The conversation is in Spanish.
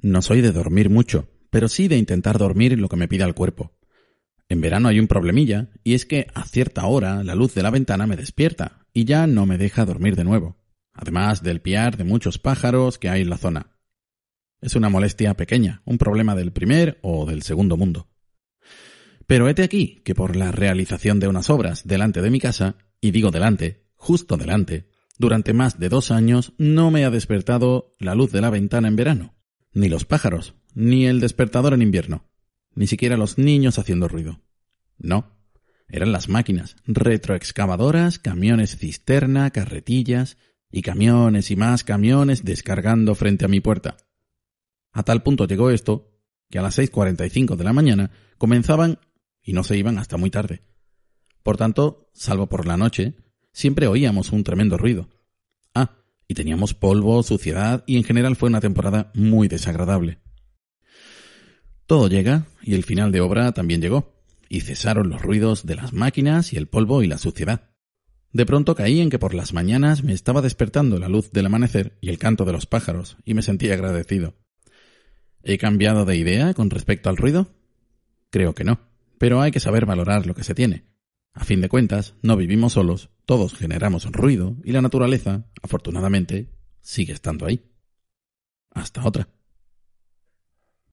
No soy de dormir mucho, pero sí de intentar dormir lo que me pida el cuerpo. En verano hay un problemilla, y es que a cierta hora la luz de la ventana me despierta y ya no me deja dormir de nuevo, además del piar de muchos pájaros que hay en la zona. Es una molestia pequeña, un problema del primer o del segundo mundo. Pero hete aquí que por la realización de unas obras delante de mi casa, y digo delante, justo delante, durante más de dos años no me ha despertado la luz de la ventana en verano, ni los pájaros, ni el despertador en invierno, ni siquiera los niños haciendo ruido. No, eran las máquinas, retroexcavadoras, camiones cisterna, carretillas, y camiones y más camiones descargando frente a mi puerta. A tal punto llegó esto que a las 6.45 de la mañana comenzaban y no se iban hasta muy tarde. Por tanto, salvo por la noche, siempre oíamos un tremendo ruido. Y teníamos polvo, suciedad y en general fue una temporada muy desagradable. Todo llega y el final de obra también llegó, y cesaron los ruidos de las máquinas y el polvo y la suciedad. De pronto caí en que por las mañanas me estaba despertando la luz del amanecer y el canto de los pájaros, y me sentí agradecido. ¿He cambiado de idea con respecto al ruido? Creo que no, pero hay que saber valorar lo que se tiene. A fin de cuentas, no vivimos solos, todos generamos ruido y la naturaleza, afortunadamente, sigue estando ahí. Hasta otra.